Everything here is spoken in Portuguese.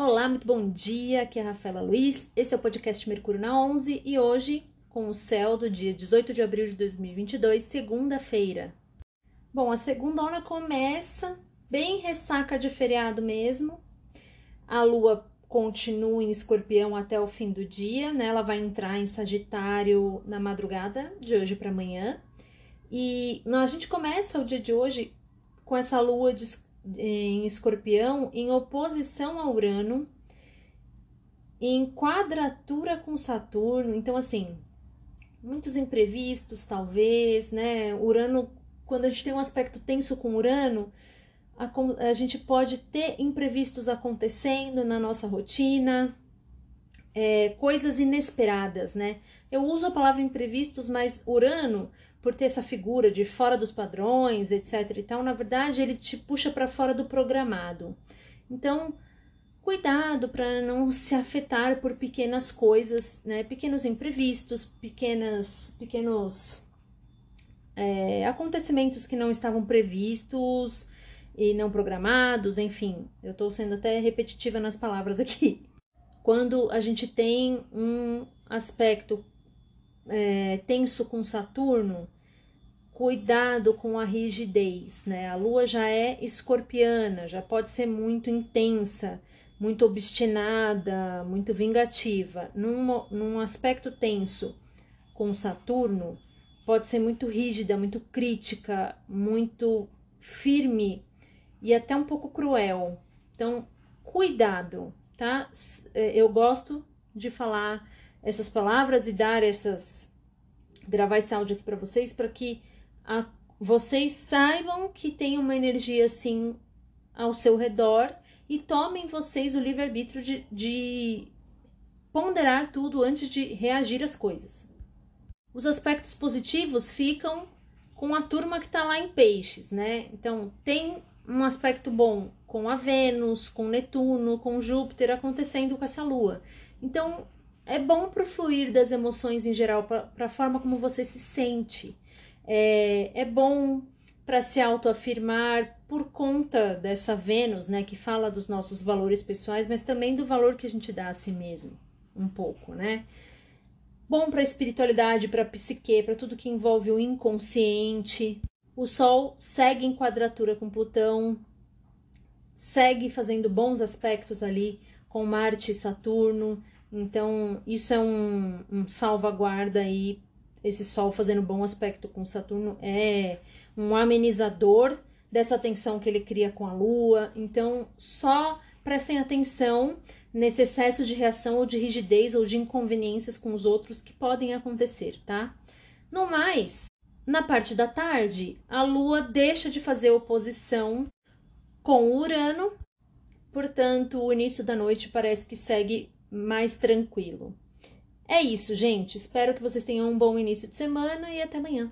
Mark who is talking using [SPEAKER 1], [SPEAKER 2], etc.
[SPEAKER 1] Olá, muito bom dia. Aqui é a Rafaela Luiz. Esse é o podcast Mercúrio na 11 e hoje com o céu do dia 18 de abril de 2022, segunda-feira. Bom, a segunda onda começa bem ressaca de feriado mesmo. A lua continua em escorpião até o fim do dia, né? Ela vai entrar em Sagitário na madrugada de hoje para amanhã. E não, a gente começa o dia de hoje com essa lua de em Escorpião em oposição a Urano, em quadratura com Saturno. Então, assim, muitos imprevistos, talvez, né? Urano, quando a gente tem um aspecto tenso com Urano, a, a gente pode ter imprevistos acontecendo na nossa rotina, é, coisas inesperadas, né? Eu uso a palavra imprevistos, mas Urano por ter essa figura de fora dos padrões, etc e tal, na verdade ele te puxa para fora do programado. Então, cuidado para não se afetar por pequenas coisas, né? Pequenos imprevistos, pequenas, pequenos é, acontecimentos que não estavam previstos e não programados, enfim. Eu estou sendo até repetitiva nas palavras aqui. Quando a gente tem um aspecto é, tenso com Saturno, cuidado com a rigidez, né? A lua já é escorpiana, já pode ser muito intensa, muito obstinada, muito vingativa. Num, num aspecto tenso com Saturno, pode ser muito rígida, muito crítica, muito firme e até um pouco cruel. Então, cuidado, tá? É, eu gosto de falar essas palavras e dar essas gravar esse áudio aqui para vocês para que a, vocês saibam que tem uma energia assim ao seu redor e tomem vocês o livre-arbítrio de, de ponderar tudo antes de reagir às coisas. Os aspectos positivos ficam com a turma que está lá em peixes, né? Então, tem um aspecto bom com a Vênus, com Netuno, com Júpiter acontecendo com essa lua. Então, é bom para o fluir das emoções em geral, para a forma como você se sente. É, é bom para se autoafirmar por conta dessa Vênus, né, que fala dos nossos valores pessoais, mas também do valor que a gente dá a si mesmo, um pouco, né? Bom para a espiritualidade, para a psique, para tudo que envolve o inconsciente. O Sol segue em quadratura com Plutão, segue fazendo bons aspectos ali com Marte e Saturno. Então, isso é um, um salvaguarda aí. Esse Sol fazendo bom aspecto com Saturno é um amenizador dessa tensão que ele cria com a Lua. Então, só prestem atenção nesse excesso de reação ou de rigidez ou de inconveniências com os outros que podem acontecer, tá? No mais, na parte da tarde, a Lua deixa de fazer oposição com Urano, portanto, o início da noite parece que segue mais tranquilo. É isso, gente. Espero que vocês tenham um bom início de semana e até amanhã.